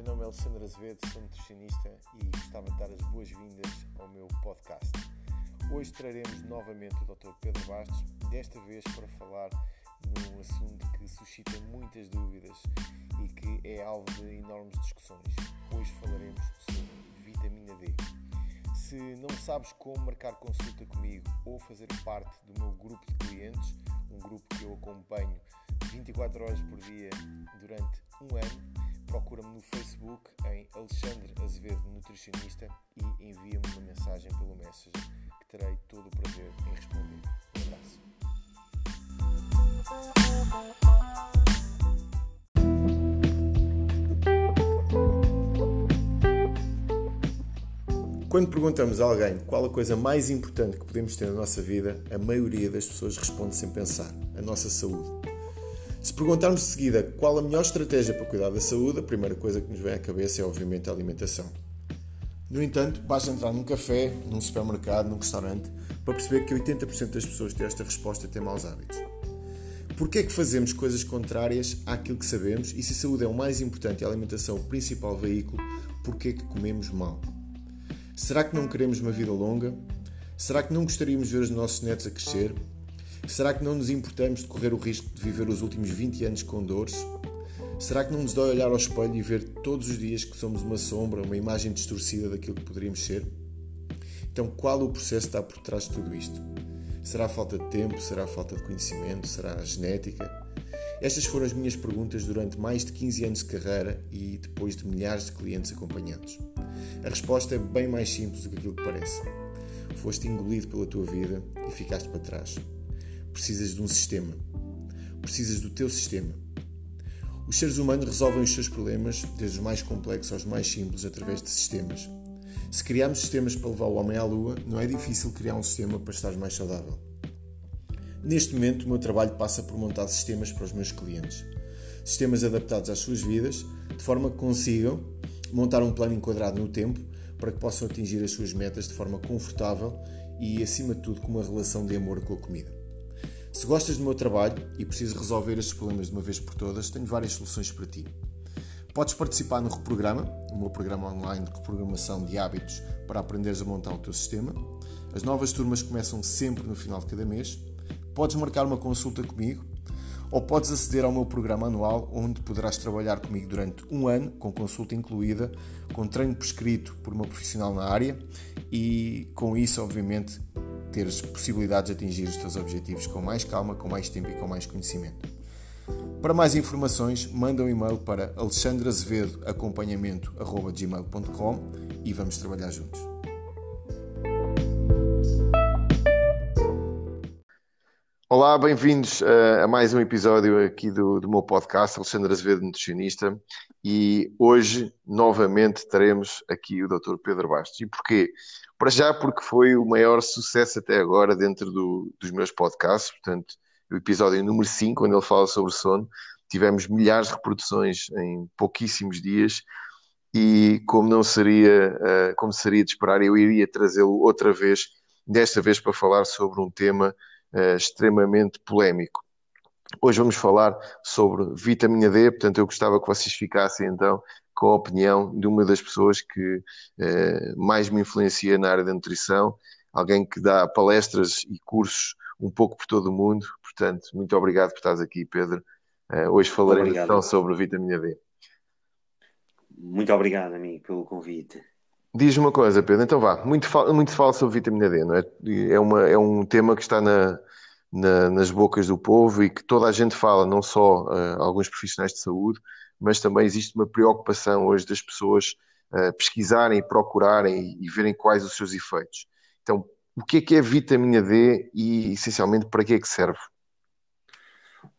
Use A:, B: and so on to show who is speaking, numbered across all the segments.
A: meu nome é Alexandre Azevedo, sou nutricionista e gostava de dar as boas-vindas ao meu podcast. Hoje traremos novamente o Dr. Pedro Bastos, desta vez para falar num assunto que suscita muitas dúvidas e que é alvo de enormes discussões. Hoje falaremos sobre vitamina D. Se não sabes como marcar consulta comigo ou fazer parte do meu grupo de clientes, um grupo que eu acompanho 24 horas por dia durante um ano, procura-me no Facebook em Alexandre Azevedo Nutricionista e envia-me uma mensagem pelo Messenger que terei todo o prazer em responder. Um abraço. Quando perguntamos a alguém qual a coisa mais importante que podemos ter na nossa vida, a maioria das pessoas responde sem pensar: a nossa saúde. Se perguntarmos de seguida qual a melhor estratégia para cuidar da saúde, a primeira coisa que nos vem à cabeça é obviamente a alimentação. No entanto, basta entrar num café, num supermercado, num restaurante, para perceber que 80% das pessoas têm esta resposta têm maus hábitos. Porquê é que fazemos coisas contrárias àquilo que sabemos e se a saúde é o mais importante e a alimentação o principal veículo, porquê é que comemos mal? Será que não queremos uma vida longa? Será que não gostaríamos de ver os nossos netos a crescer? Será que não nos importamos de correr o risco de viver os últimos 20 anos com dores? Será que não nos dói olhar ao espelho e ver todos os dias que somos uma sombra, uma imagem distorcida daquilo que poderíamos ser? Então, qual o processo está por trás de tudo isto? Será a falta de tempo? Será a falta de conhecimento? Será a genética? Estas foram as minhas perguntas durante mais de 15 anos de carreira e depois de milhares de clientes acompanhados. A resposta é bem mais simples do que aquilo que parece. Foste engolido pela tua vida e ficaste para trás. Precisas de um sistema. Precisas do teu sistema. Os seres humanos resolvem os seus problemas, desde os mais complexos aos mais simples, através de sistemas. Se criarmos sistemas para levar o homem à lua, não é difícil criar um sistema para estar mais saudável. Neste momento, o meu trabalho passa por montar sistemas para os meus clientes. Sistemas adaptados às suas vidas, de forma que consigam montar um plano enquadrado no tempo para que possam atingir as suas metas de forma confortável e, acima de tudo, com uma relação de amor com a comida. Se gostas do meu trabalho e precisas resolver estes problemas de uma vez por todas, tenho várias soluções para ti. Podes participar no Reprograma, o meu programa online de reprogramação de hábitos para aprenderes a montar o teu sistema. As novas turmas começam sempre no final de cada mês. Podes marcar uma consulta comigo ou podes aceder ao meu programa anual, onde poderás trabalhar comigo durante um ano, com consulta incluída, com treino prescrito por uma profissional na área e com isso, obviamente, teres possibilidades de atingir os teus objetivos com mais calma, com mais tempo e com mais conhecimento. Para mais informações, manda um e-mail para alexandrazevedoacompanhamento.gmail.com e vamos trabalhar juntos. Olá, bem-vindos a mais um episódio aqui do, do meu podcast, Alexandre Azevedo, nutricionista, e hoje novamente teremos aqui o Dr. Pedro Bastos. E porquê? Para já porque foi o maior sucesso até agora dentro do, dos meus podcasts, portanto, o episódio número 5, onde ele fala sobre sono, tivemos milhares de reproduções em pouquíssimos dias e como não seria, uh, como seria de esperar, eu iria trazê-lo outra vez, desta vez para falar sobre um tema uh, extremamente polémico. Hoje vamos falar sobre vitamina D, portanto eu gostava que vocês ficassem então com a opinião de uma das pessoas que eh, mais me influencia na área da nutrição, alguém que dá palestras e cursos um pouco por todo o mundo. Portanto, muito obrigado por estares aqui, Pedro. Eh, hoje falaremos então sobre vitamina D.
B: Muito obrigado, amigo, pelo convite.
A: Diz uma coisa, Pedro, então vá, muito, muito fala sobre vitamina D, não é? É, uma, é um tema que está na, na, nas bocas do povo e que toda a gente fala, não só uh, alguns profissionais de saúde, mas também existe uma preocupação hoje das pessoas uh, pesquisarem, procurarem e, e verem quais os seus efeitos. Então, o que é que é vitamina D e, essencialmente, para que é que serve?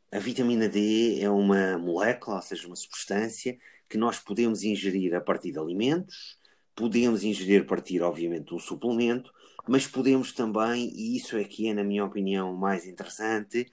B: A vitamina D é uma molécula, ou seja, uma substância que nós podemos ingerir a partir de alimentos, podemos ingerir a partir, obviamente, um suplemento, mas podemos também, e isso é que é, na minha opinião, mais interessante,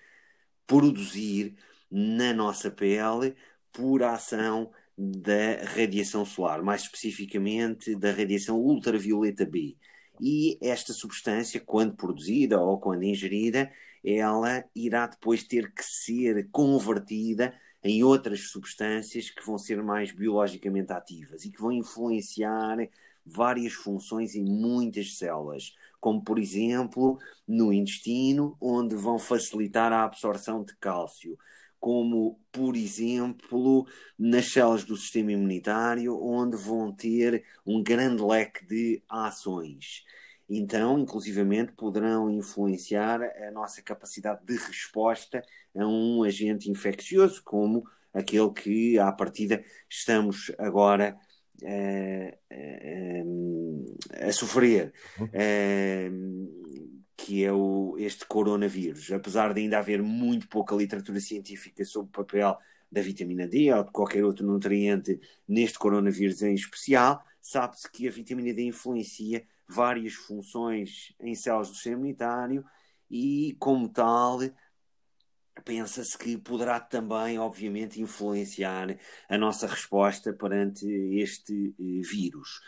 B: produzir na nossa pele por ação da radiação solar, mais especificamente da radiação ultravioleta B. E esta substância, quando produzida ou quando ingerida, ela irá depois ter que ser convertida em outras substâncias que vão ser mais biologicamente ativas e que vão influenciar várias funções em muitas células, como por exemplo no intestino, onde vão facilitar a absorção de cálcio, como por exemplo nas células do sistema imunitário, onde vão ter um grande leque de ações. Então, inclusivamente, poderão influenciar a nossa capacidade de resposta a um agente infeccioso, como aquele que, à partida, estamos agora a sofrer, uhum. que é o, este coronavírus. Apesar de ainda haver muito pouca literatura científica sobre o papel da vitamina D ou de qualquer outro nutriente neste coronavírus em especial, sabe-se que a vitamina D influencia várias funções em células do sistema imunitário e, como tal, pensa-se que poderá também, obviamente, influenciar a nossa resposta perante este eh, vírus.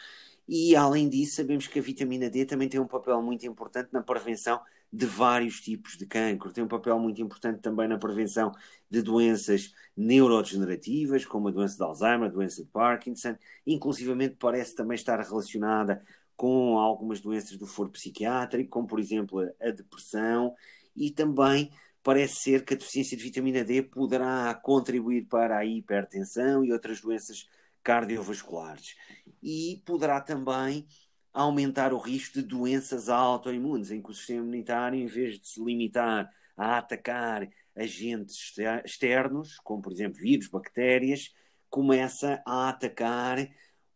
B: E, além disso, sabemos que a vitamina D também tem um papel muito importante na prevenção de vários tipos de cancro. Tem um papel muito importante também na prevenção de doenças neurodegenerativas, como a doença de Alzheimer, a doença de Parkinson. Inclusivamente parece também estar relacionada com algumas doenças do foro psiquiátrico, como, por exemplo, a depressão e também parece ser que a deficiência de vitamina D poderá contribuir para a hipertensão e outras doenças cardiovasculares. E poderá também aumentar o risco de doenças autoimunes, em que o sistema imunitário, em vez de se limitar a atacar agentes externos, como por exemplo vírus, bactérias, começa a atacar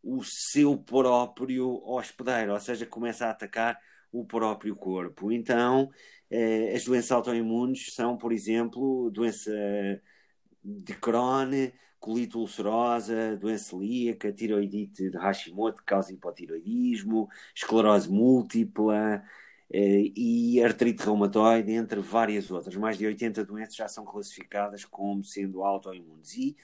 B: o seu próprio hospedeiro, ou seja, começa a atacar o próprio corpo. Então, eh, as doenças autoimunes são, por exemplo, doença de Crohn, colite ulcerosa, doença celíaca, tiroidite de Hashimoto, que causa hipotiroidismo, esclerose múltipla eh, e artrite reumatoide, entre várias outras. Mais de 80 doenças já são classificadas como sendo autoimunes. E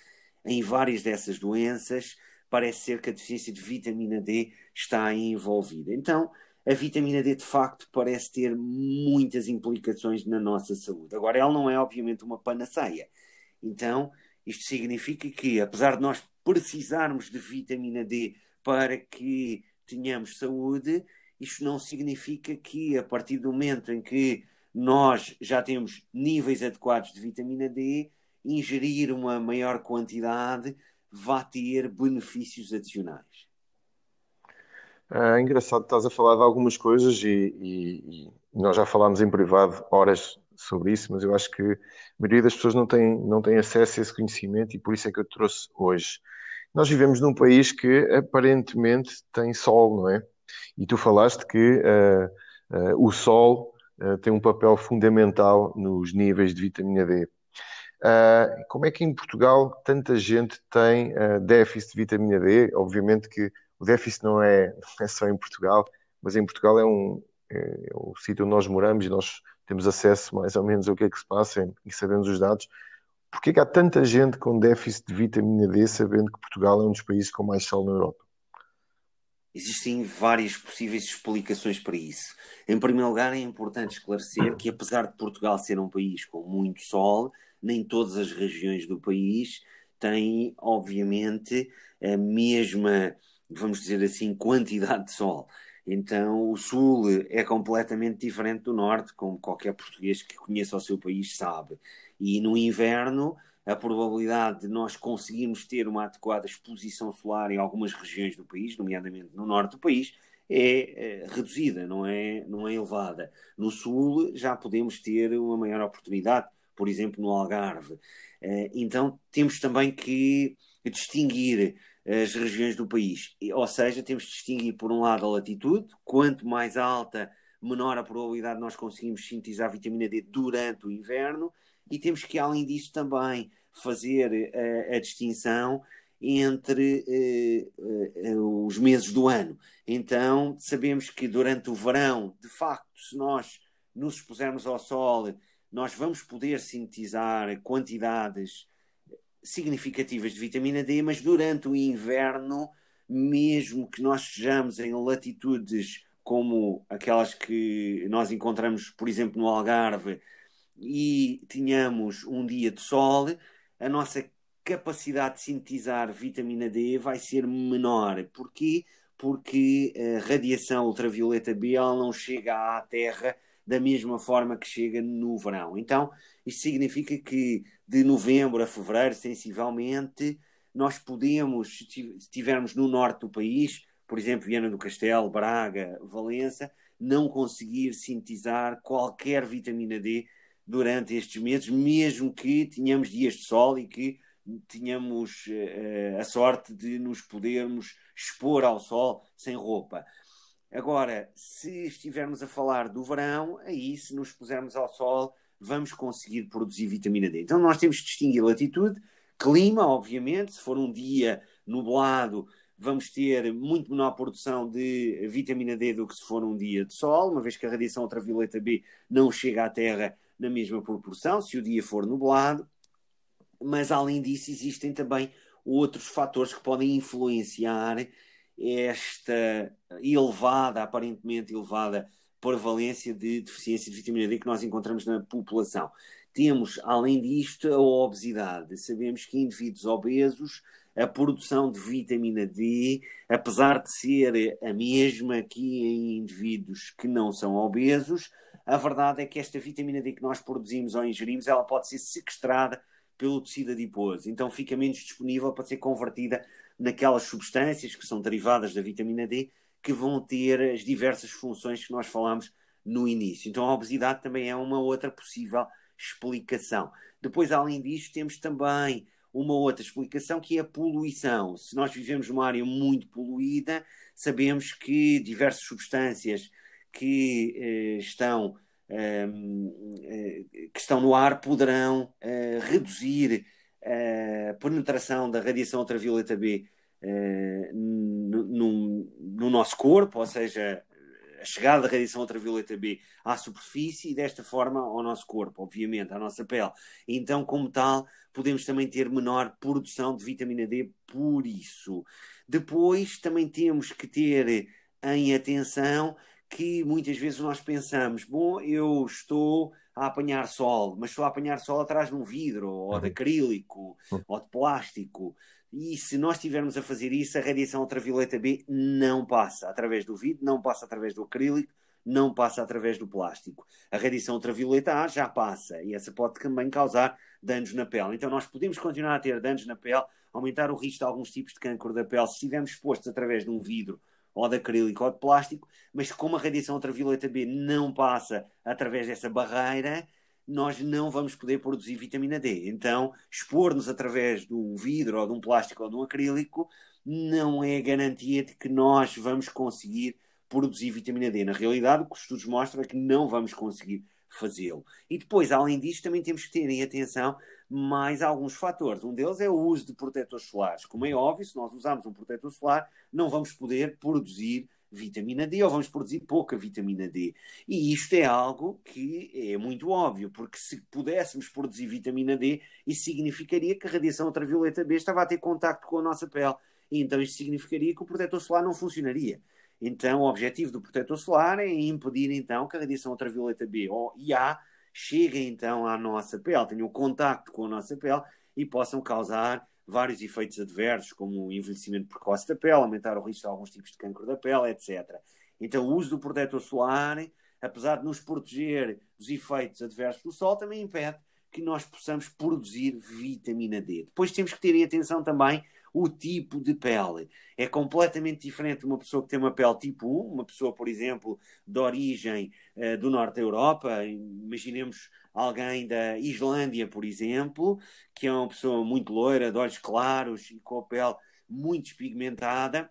B: em várias dessas doenças, parece ser que a deficiência de vitamina D está envolvida. Então, a vitamina D de facto parece ter muitas implicações na nossa saúde. Agora, ela não é obviamente uma panaceia. Então, isto significa que, apesar de nós precisarmos de vitamina D para que tenhamos saúde, isto não significa que, a partir do momento em que nós já temos níveis adequados de vitamina D, ingerir uma maior quantidade vá ter benefícios adicionais.
A: É engraçado, estás a falar de algumas coisas e, e, e, nós já falámos em privado horas sobre isso, mas eu acho que a maioria das pessoas não tem, não tem acesso a esse conhecimento e por isso é que eu trouxe hoje. Nós vivemos num país que aparentemente tem sol, não é? E tu falaste que uh, uh, o sol uh, tem um papel fundamental nos níveis de vitamina D. como é que em Portugal tanta gente tem déficit de vitamina D? Obviamente que o déficit não é, é só em Portugal, mas em Portugal é um é, é o sítio onde nós moramos e nós temos acesso mais ou menos ao que é que se passa e sabemos os dados. Porquê que há tanta gente com déficit de vitamina D sabendo que Portugal é um dos países com mais sol na Europa?
B: Existem várias possíveis explicações para isso. Em primeiro lugar, é importante esclarecer que, apesar de Portugal ser um país com muito sol, nem todas as regiões do país têm, obviamente, a mesma vamos dizer assim, quantidade de sol. Então, o Sul é completamente diferente do Norte, como qualquer português que conheça o seu país sabe. E no inverno, a probabilidade de nós conseguirmos ter uma adequada exposição solar em algumas regiões do país, nomeadamente no norte do país, é, é reduzida, não é, não é elevada. No Sul já podemos ter uma maior oportunidade, por exemplo, no Algarve. Eh, então, temos também que distinguir as regiões do país. Ou seja, temos de distinguir, por um lado, a latitude, quanto mais alta, menor a probabilidade de nós conseguirmos sintetizar vitamina D durante o inverno, e temos que, além disso, também fazer a, eh, a distinção entre uh, uh, os meses do ano. Então, sabemos que durante o verão, de facto, se nós nos expusermos ao sol, nós vamos poder sintetizar quantidades significativas de vitamina D, mas durante o inverno, mesmo que nós estejamos em latitudes como aquelas que nós encontramos, por exemplo, no Algarve, e tenhamos um dia de sol, a nossa capacidade de sintetizar vitamina D vai ser menor. Porquê? Porque a radiação ultravioleta B não chega à Terra da mesma forma que chega no verão. Então, isto significa que de novembro a fevereiro, sensivelmente, nós podemos, se estivermos no norte do país, por exemplo, Viana do Castelo, Braga, Valença, não conseguir sintetizar qualquer vitamina D durante estes meses, mesmo que tenhamos dias de sol e que tenhamos uh, a sorte de nos podermos expor ao sol sem roupa. Agora, se estivermos a falar do verão, aí se nos pusermos ao sol, vamos conseguir produzir vitamina D. Então nós temos que distinguir latitude, clima, obviamente, se for um dia nublado, vamos ter muito menor produção de vitamina D do que se for um dia de sol, uma vez que a radiação ultravioleta B não chega à Terra na mesma proporção, se o dia for nublado. Mas além disso, existem também outros fatores que podem influenciar esta elevada, aparentemente elevada, prevalência de deficiência de vitamina D que nós encontramos na população. Temos, além disto, a obesidade. Sabemos que indivíduos obesos, a produção de vitamina D, apesar de ser a mesma aqui em indivíduos que não são obesos, a verdade é que esta vitamina D que nós produzimos ou ingerimos, ela pode ser sequestrada pelo tecido adiposo, então fica menos disponível para ser convertida naquelas substâncias que são derivadas da vitamina D que vão ter as diversas funções que nós falamos no início. Então a obesidade também é uma outra possível explicação. Depois, além disto, temos também uma outra explicação que é a poluição. Se nós vivemos numa área muito poluída, sabemos que diversas substâncias que eh, estão, ehm, eh, que estão no ar poderão eh, reduzir a penetração da radiação ultravioleta B uh, no, nosso corpo, ou seja, a chegada da radiação ultravioleta B à superfície e desta forma ao nosso corpo, obviamente, à nossa pele. Então, como tal, podemos também ter menor produção de vitamina D por isso. Depois, também temos que ter em atenção que muitas vezes nós pensamos, bom, eu estou a apanhar sol, mas estou a apanhar sol atrás de um vidro, ou de uhum. acrílico, uhum. ou de plástico. E se nós estivermos a fazer isso, a radiação ultravioleta B não passa através do vidro, não passa através do acrílico, não passa através do plástico. A radiação ultravioleta A já passa e essa pode também causar danos na pele. Então nós podemos continuar a ter danos na pele, aumentar o risco de alguns tipos de câncer da pele se estivermos expostos através de um vidro ou de acrílico ou de plástico, mas como a radiação ultravioleta B não passa através dessa barreira, nós não vamos poder produzir vitamina D. Então, expor-nos através de um vidro ou de um plástico ou de um acrílico não é garantia de que nós vamos conseguir produzir vitamina D. Na realidade, o que os estudos mostram é que não vamos conseguir fazê-lo. E depois, além disto, também temos que ter em atenção mais alguns fatores. Um deles é o uso de protetores solares. Como é óbvio, se nós usarmos um protetor solar, não vamos poder produzir vitamina D ou vamos produzir pouca vitamina D. E isto é algo que é muito óbvio, porque se pudéssemos produzir vitamina D, isso significaria que a radiação ultravioleta B estava a ter contacto com a nossa pele. E então isso significaria que o protetor solar não funcionaria. Então, o objetivo do protetor solar é impedir então que a radiação ultravioleta B ou IA chegue então à nossa pele, tenham contacto com a nossa pele e possam causar vários efeitos adversos, como o envelhecimento precoce da pele, aumentar o risco de alguns tipos de câncer da pele, etc. Então, o uso do protetor solar, apesar de nos proteger dos efeitos adversos do sol, também impede que nós possamos produzir vitamina D. Depois temos que ter atenção também o tipo de pele. É completamente diferente uma pessoa que tem uma pele tipo 1, uma pessoa, por exemplo, de origem uh, do norte da Europa, imaginemos alguém da Islândia, por exemplo, que é uma pessoa muito loira, de olhos claros e com a pele muito despigmentada,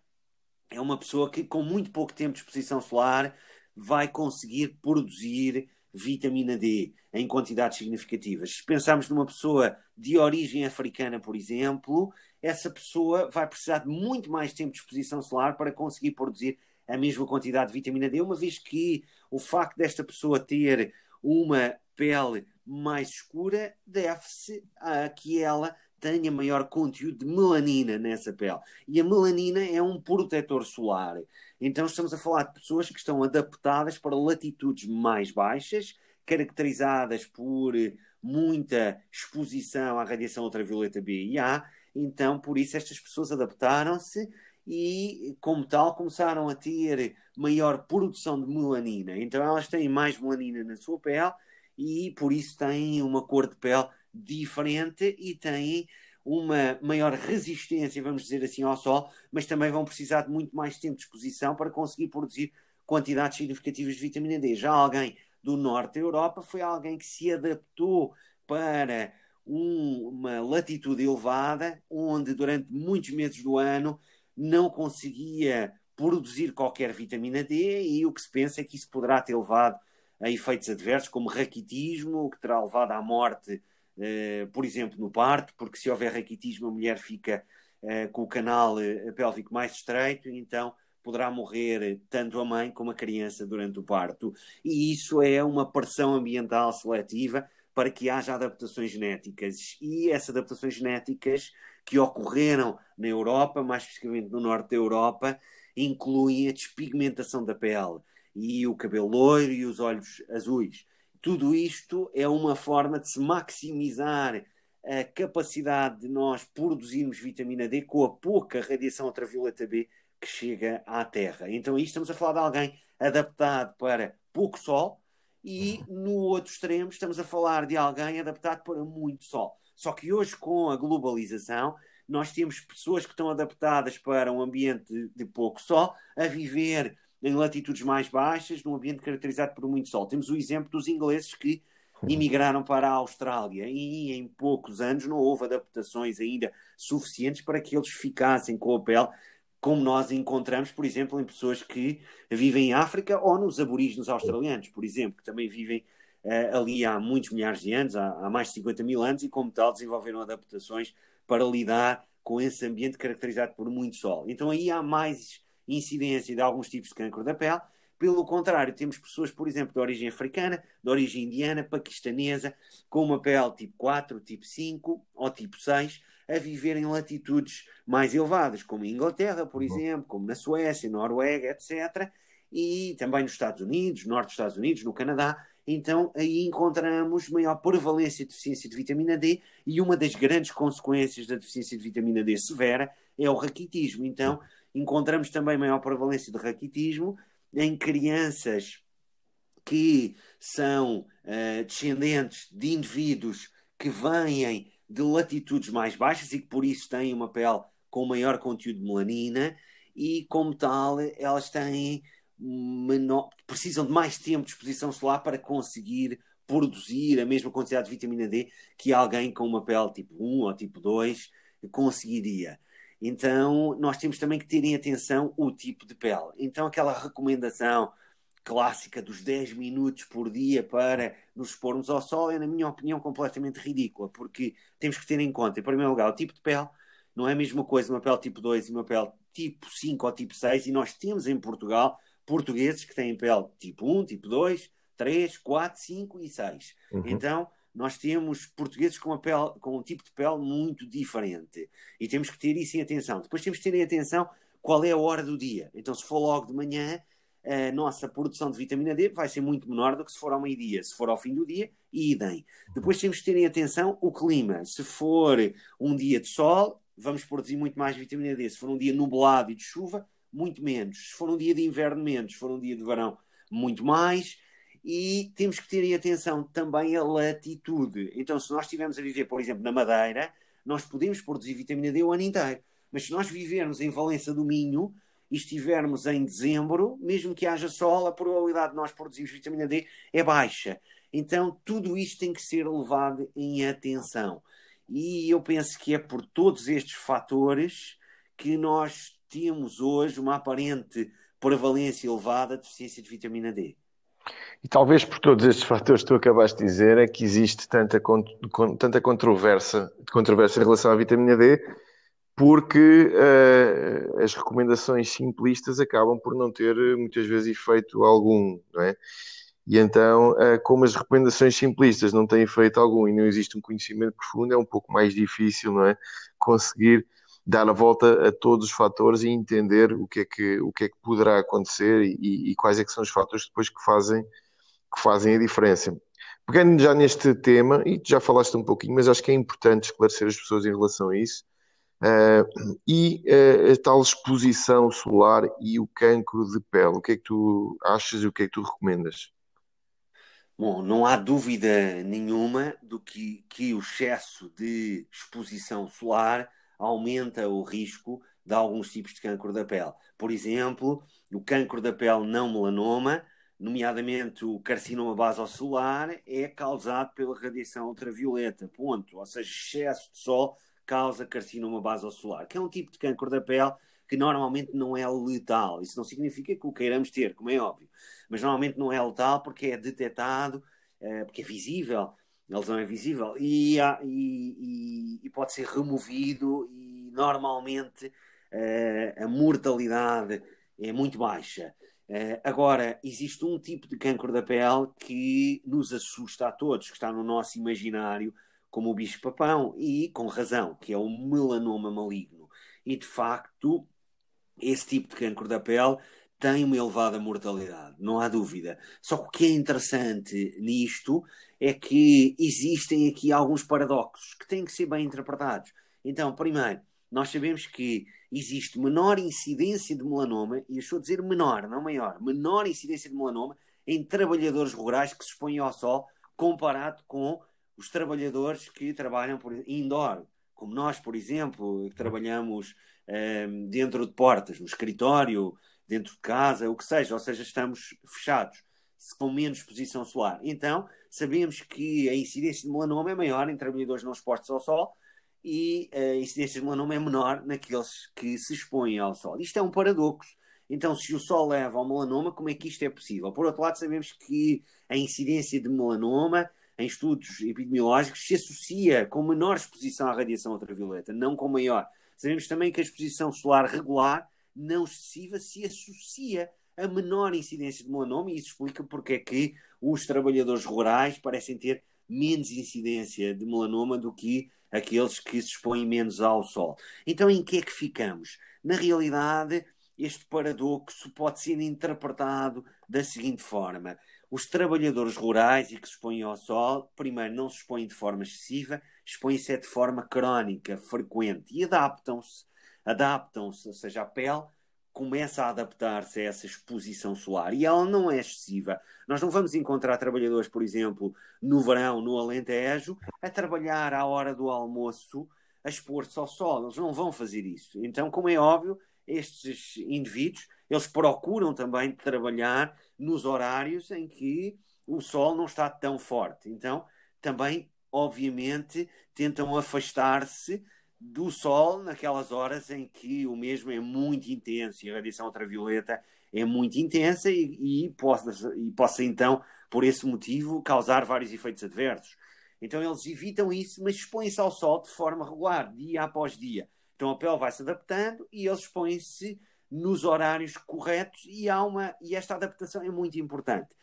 B: é uma pessoa que com muito pouco tempo de exposição solar vai conseguir produzir vitamina D em quantidades significativas. Se pensarmos numa pessoa de origem africana, por exemplo, essa pessoa vai precisar de muito mais tempo de exposição solar para conseguir produzir a mesma quantidade de vitamina D, uma vez que o facto desta pessoa ter uma pele mais escura deve-se a que ela tenha maior conteúdo de melanina nessa pele. E a melanina é um protetor solar. Então estamos a falar de pessoas que estão adaptadas para latitudes mais baixas caracterizadas por muita exposição à radiação ultravioleta B e A, então por isso estas pessoas adaptaram-se e, como tal, começaram a ter maior produção de melanina. Então elas têm mais melanina na sua pele e por isso têm uma cor de pele diferente e têm uma maior resistência, vamos dizer assim, ao sol, mas também vão precisar de muito mais tempo de exposição para conseguir produzir quantidades significativas de vitamina D. Já alguém do norte da Europa foi alguém que se adaptou para um, uma latitude elevada, onde durante muitos meses do ano não conseguia produzir qualquer vitamina D, e o que se pensa é que isso poderá ter levado a efeitos adversos, como raquitismo, que terá levado à morte, eh, por exemplo, no parto, porque se houver raquitismo, a mulher fica eh, com o canal eh, pélvico mais estreito, e então poderá morrer tanto a mãe como a criança durante o parto. E isso é uma pressão ambiental seletiva para que haja adaptações genéticas. E essas adaptações genéticas que ocorreram na Europa, mais especificamente no norte da Europa, incluem a despigmentação da pele e o cabelo loiro e os olhos azuis. Tudo isto é uma forma de se maximizar a capacidade de nós produzirmos vitamina D com a pouca radiação ultravioleta B que chega à Terra. Então, aí estamos a falar de alguém adaptado para pouco sol e no outro extremo estamos a falar de alguém adaptado para muito sol. Só que hoje, com a globalização, nós temos pessoas que estão adaptadas para um ambiente de, pouco sol, a viver em latitudes mais baixas, num ambiente caracterizado por muito sol. Temos o exemplo dos ingleses que imigraram para a Austrália e em poucos anos não houve adaptações ainda suficientes para que eles ficassem com a pele como nós encontramos, por exemplo, em pessoas que vivem em África ou nos aborígenes australianos, por exemplo, que também vivem uh, ali há muitos milhares de anos, há, há, mais de 50 mil anos, e como tal desenvolveram adaptações para lidar com esse ambiente caracterizado por muito sol. Então aí há mais incidência de alguns tipos de cancro da pele. Pelo contrário, temos pessoas, por exemplo, de origem africana, de origem indiana, paquistanesa, com uma pele tipo 4, tipo 5 ou tipo 6, a viver em latitudes mais elevadas, como em Inglaterra, por exemplo, como na Suécia, Noruega, etc. E também nos Estados Unidos, norte dos Estados Unidos, no Canadá. Então aí encontramos maior prevalência de deficiência de vitamina D e uma das grandes consequências da deficiência de vitamina D severa é o raquitismo. Então encontramos também maior prevalência de raquitismo em crianças que são uh, descendentes de indivíduos que vêm de latitudes mais baixas e que por isso têm uma pele com maior conteúdo de melanina e como tal elas têm menor, precisam de mais tempo de exposição solar para conseguir produzir a mesma quantidade de vitamina D que alguém com uma pele tipo 1 ou tipo 2 conseguiria. Então, nós temos também que ter em atenção o tipo de pele. Então, aquela recomendação clássica dos 10 minutos por dia para nos expormos ao sol é, na minha opinião, completamente ridícula, porque temos que ter em conta, em primeiro lugar, o tipo de pele, não é a mesma coisa uma pele tipo 2 e uma pele tipo 5 ou tipo 6, e nós temos em Portugal portugueses que têm pele tipo 1, tipo 2, 3, 4, 5 e 6. Uhum. Então, nós temos portugueses com, pele, com um tipo de pele muito diferente. E temos que ter isso em atenção. Depois temos que ter em atenção qual é a hora do dia. Então, se for logo de manhã, a nossa produção de vitamina D vai ser muito menor do que se for ao meio-dia. Se for ao fim do dia, idem. Depois temos que ter em atenção o clima. Se for um dia de sol, vamos produzir muito mais vitamina D. Se for um dia nublado e de chuva, muito menos. Se for um dia de inverno, menos. Se for um dia de verão, muito mais. E temos que ter em atenção também a latitude. Então, se nós estivermos a viver, por exemplo, na Madeira, nós podemos produzir vitamina D o ano inteiro. Mas se nós vivermos em Valença do Minho, e estivermos em dezembro, mesmo que haja sol, a probabilidade de nós produzirmos vitamina D é baixa. Então, tudo isto tem que ser levado em atenção. E eu penso que é por todos estes fatores que nós temos hoje uma aparente prevalência elevada de deficiência de vitamina D.
C: E talvez por todos estes fatores que tu acabaste de dizer, é que existe tanta, tanta controvérsia, controvérsia em relação à vitamina D, porque uh, as recomendações simplistas acabam por não ter muitas vezes efeito algum, não é? E então, uh, como as recomendações simplistas não têm efeito algum e não existe um conhecimento profundo, é um pouco mais difícil, não é? Conseguir dar a volta a todos os fatores e entender o que é que, o que, é que poderá acontecer e, e quais é que são os fatores depois que fazem, que fazem a diferença. pegando já neste tema, e já falaste um pouquinho, mas acho que é importante esclarecer as pessoas em relação a isso, uh, e uh, a tal exposição solar e o cancro de pele. O que é que tu achas e o que é que tu recomendas?
B: Bom, não há dúvida nenhuma do que, que o excesso de exposição solar aumenta o risco de alguns tipos de cancro da pele. Por exemplo, o cancro da pele não melanoma, nomeadamente o carcinoma basocelular, é causado pela radiação ultravioleta, ponto. Ou seja, excesso de sol causa carcinoma basocelular, que é um tipo de cancro da pele que normalmente não é letal. Isso não significa que o queiramos ter, como é óbvio, mas normalmente não é letal porque é detectado, eh, porque é visível, a lesão é visível e, e, e pode ser removido e normalmente eh, a mortalidade é muito baixa. Uh, agora, existe um tipo de câncer da pele que nos assusta a todos, que está no nosso imaginário, como o bicho-papão, e com razão, que é o melanoma maligno. E de facto, esse tipo de câncer da pele tem uma elevada mortalidade, não há dúvida. Só que o que é interessante nisto é que existem aqui alguns paradoxos que têm que ser bem interpretados. Então, primeiro, nós sabemos que existe menor incidência de melanoma, e eu estou a dizer menor, não maior, menor incidência de melanoma em trabalhadores rurais que se expõem ao sol comparado com os trabalhadores que trabalham por indoor, como nós, por exemplo, que trabalhamos um, ehm, dentro de portas, no escritório, dentro de casa, o que seja, ou seja, estamos fechados, com menos exposição solar. Então, sabemos que a incidência de melanoma é maior em trabalhadores não expostos ao sol e a incidência de melanoma é menor naqueles que se expõem ao sol. Isto é um paradoxo. Então, se o sol leva ao melanoma, como é que isto é possível? Por outro lado, sabemos que a incidência de melanoma, em estudos epidemiológicos, se associa com menor exposição à radiação ultravioleta, não com maior. Sabemos também que a exposição solar regular, não excessiva, se associa a menor incidência de melanoma, e isso explica porque é que os trabalhadores rurais parecem ter menos incidência de melanoma do que aqueles que se expõem menos ao sol. Então, em que é que ficamos? Na realidade, este paradoxo pode ser interpretado da seguinte forma: os trabalhadores rurais e que se expõem ao sol, primeiro, não se expõem de forma excessiva, expõem-se de forma crónica, frequente e adaptam-se. Adaptam-se, ou seja, a pele começa a adaptar-se a essa exposição solar e ela não é excessiva. Nós não vamos encontrar trabalhadores, por exemplo, no verão, no Alentejo, a trabalhar à hora do almoço, a expor-se ao sol. Eles não vão fazer isso. Então, como é óbvio, estes indivíduos, eles procuram também trabalhar nos horários em que o sol não está tão forte. Então, também, obviamente, tentam afastar-se do Sol naquelas horas em que o mesmo é muito intenso e a radiação ultravioleta é muito intensa e, e, possa, e possa então, por esse motivo, causar vários efeitos adversos. Então eles evitam isso, mas expõem-se ao sol de forma regular, dia após dia. Então a pele vai se adaptando e eles expõem-se nos horários corretos e há uma e esta adaptação é muito importante.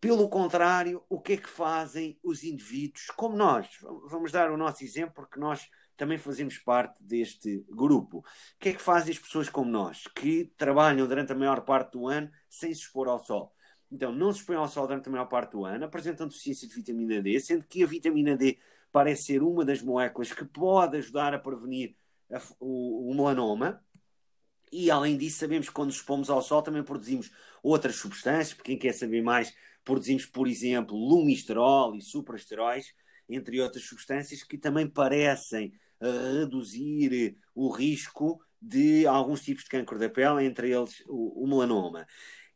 B: Pelo contrário, o que é que fazem os indivíduos como nós? Vamos dar o nosso exemplo porque nós também fazemos parte deste grupo. O que é que fazem as pessoas como nós, que trabalham durante a maior parte do ano sem se expor ao sol? Então, não se expõem ao sol durante a maior parte do ano, apresentam deficiência de vitamina D, sendo que a vitamina D parece ser uma das moléculas que pode ajudar a prevenir a, o, o melanoma. E, além disso, sabemos que quando expomos ao sol também produzimos outras substâncias. Para quem quer saber mais, produzimos, por exemplo, lumisterol e suprasteróis, entre outras substâncias que também parecem reduzir o risco de alguns tipos de câncer da pele, entre eles o, o melanoma.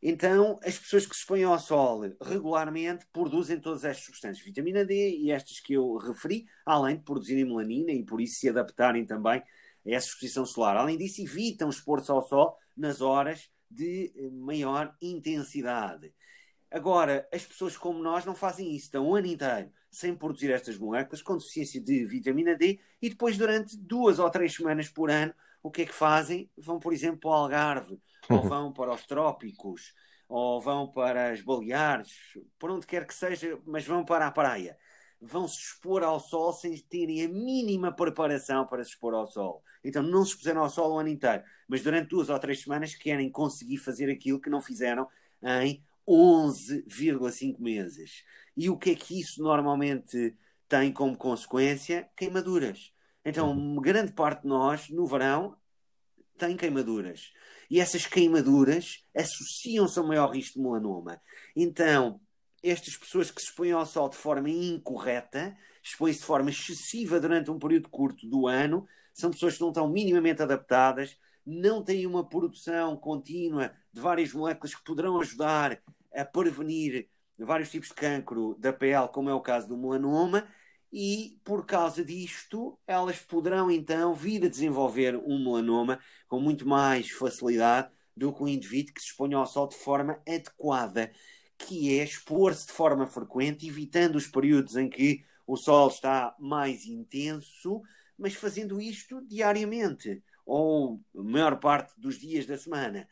B: Então, as pessoas que se expõem ao sol regularmente produzem todas estas substâncias, vitamina D e estas que eu referi, além de produzirem melanina e por isso se adaptarem também essa exposição solar. Além disso, evitam expor-se ao sol nas horas de maior intensidade. Agora, as pessoas como nós não fazem isso, estão o ano inteiro sem produzir estas moléculas, com deficiência de vitamina D, e depois, durante duas ou três semanas por ano, o que é que fazem? Vão, por exemplo, para o Algarve, ou uhum. vão para os trópicos, ou vão para as Baleares, por onde quer que seja, mas vão para a praia. Vão se expor ao sol sem terem a mínima preparação para se expor ao sol. Então não se expuseram ao sol o ano inteiro, mas durante duas ou três semanas querem conseguir fazer aquilo que não fizeram em 11,5 meses. E o que é que isso normalmente tem como consequência? Queimaduras. Então,
A: Uhum.
B: grande parte de nós, no verão, tem queimaduras. E essas queimaduras associam-se ao maior risco de melanoma. Então, estas pessoas que se expõem ao sol de forma incorreta, expõem-se de forma excessiva durante um período curto do ano, são pessoas que não estão minimamente adaptadas, não têm uma produção contínua de várias moléculas que poderão ajudar a prevenir vários tipos de cancro da pele, como é o caso do melanoma, e por causa disto, elas poderão então vir a desenvolver um melanoma com muito mais facilidade do que um indivíduo que se exponha ao sol de forma adequada, que é expor-se de forma frequente, evitando os períodos em que o sol está mais intenso, mas fazendo isto diariamente, ou a maior parte dos dias da semana.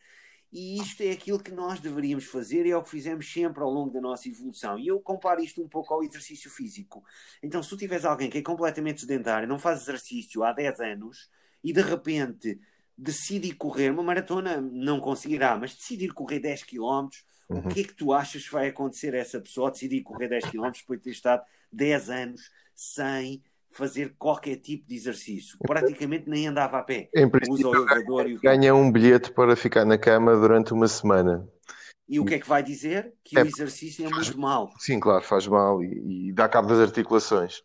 B: E isto é aquilo que nós deveríamos fazer e é o que fizemos sempre ao longo da nossa evolução. E eu comparo isto um pouco ao exercício físico. Então, se tu tiveres alguém que é completamente sedentário, não faz exercício há 10 anos e de repente decide ir correr uma maratona, não conseguirá, mas decide ir correr 10 km,
A: Uhum.
B: o que é que tu achas que vai acontecer a essa pessoa decidir correr 10 km depois de ter estado 10 anos sem fazer qualquer tipo de exercício? Praticamente nem andava a pé.
A: Em princípio,
B: o
A: ganha um bilhete para ficar na cama durante uma semana.
B: E o que é que vai dizer? Que
A: É,
B: o exercício é muito mau.
A: Sim, claro, faz mal e, e dá cabo das articulações.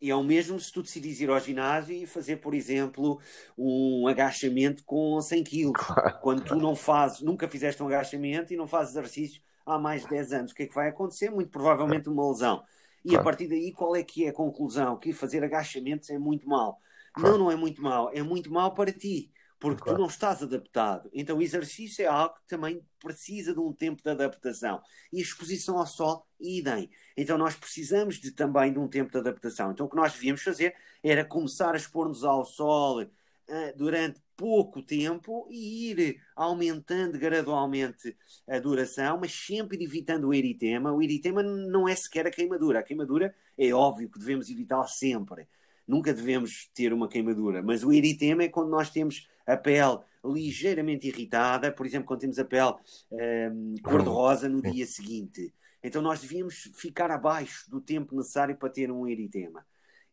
B: E é o mesmo se tu decidires ir ao ginásio e fazer, por exemplo, um agachamento com 100 quilos.
A: Claro.
B: Quando tu não fazes, nunca fizeste um agachamento e não fazes exercício há mais de 10 anos, o que é que vai acontecer? Muito provavelmente uma lesão. E a
A: Claro.
B: partir daí, qual é que é a conclusão? Que fazer agachamentos é muito mau.
A: Claro.
B: Não, não é muito mau. É muito mau para ti, porque
A: Claro.
B: tu não estás adaptado. Então, o exercício é algo que também precisa de um tempo de adaptação. E a exposição ao sol, idem. Então, nós precisamos de, também de um tempo de adaptação. Então, o que nós devíamos fazer era começar a expor-nos ao sol ah, durante pouco tempo e ir aumentando gradualmente a duração, mas sempre evitando o eritema. O eritema não é sequer a queimadura. A queimadura é óbvio que devemos evitá-la sempre. Nunca devemos ter uma queimadura, mas o eritema é quando nós temos a pele ligeiramente irritada, por exemplo, quando temos a pele hum, cor-de-rosa no dia seguinte. Então nós devíamos ficar abaixo do tempo necessário para ter um eritema.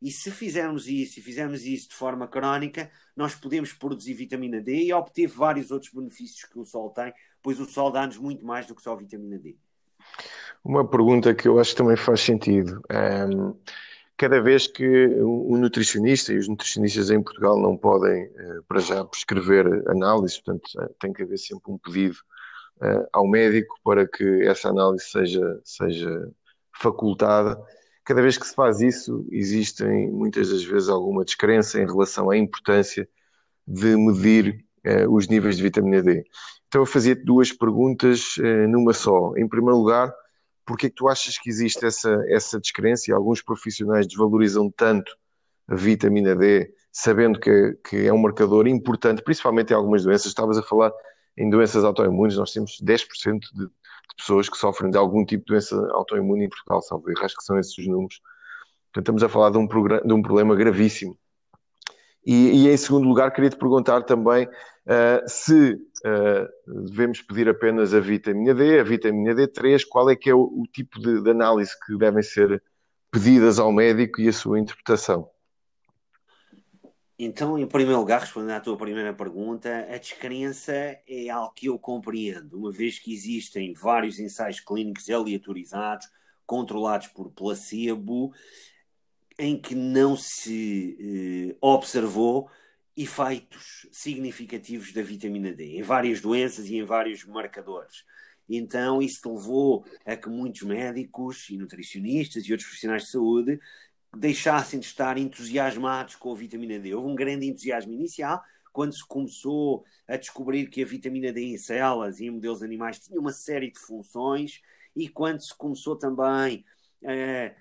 B: E se fizermos isso, e fizermos isso de forma crónica, nós podemos produzir vitamina D e obter vários outros benefícios que o sol tem, pois o sol dá-nos muito mais do que só vitamina D.
A: Uma pergunta que eu acho que também faz sentido. Ahm, cada vez que o nutricionista e os nutricionistas em Portugal não podem, eh, para já, prescrever análises, portanto, eh, tem que haver sempre um pedido eh, ao médico para que essa análise seja, seja facultada. Cada vez que se faz isso, existem muitas das vezes alguma descrença em relação à importância de medir eh, os níveis de vitamina D. Então eu fazia-te duas perguntas eh, numa só. Em primeiro lugar, porque é que tu achas que existe essa, essa descrença e alguns profissionais desvalorizam tanto a vitamina D, sabendo que, que é um marcador importante, principalmente em algumas doenças? Estavas a falar em doenças autoimunes, nós temos 10% de, de pessoas que sofrem de algum tipo de doença autoimune em Portugal, salvo erro, acho que são esses os números. Portanto, estamos a falar de um, de um problema gravíssimo. E, e, em segundo lugar, queria te perguntar também uh, se uh, devemos pedir apenas a vitamina D, a vitamina D3, qual é que é o, o tipo de, de, análise que devem ser pedidas ao médico e a sua interpretação?
B: Então, em primeiro lugar, respondendo à tua primeira pergunta, a descrença é algo que eu compreendo, uma vez que existem vários ensaios clínicos aleatorizados, controlados por placebo, em que não se eh, observou efeitos significativos da vitamina D em várias doenças e em vários marcadores. Então, isso levou a que muitos médicos e nutricionistas e outros profissionais de saúde deixassem de estar entusiasmados com a vitamina D. Houve um grande entusiasmo inicial quando se começou a descobrir que a vitamina D em células e em modelos animais tinha uma série de funções e quando se começou também a,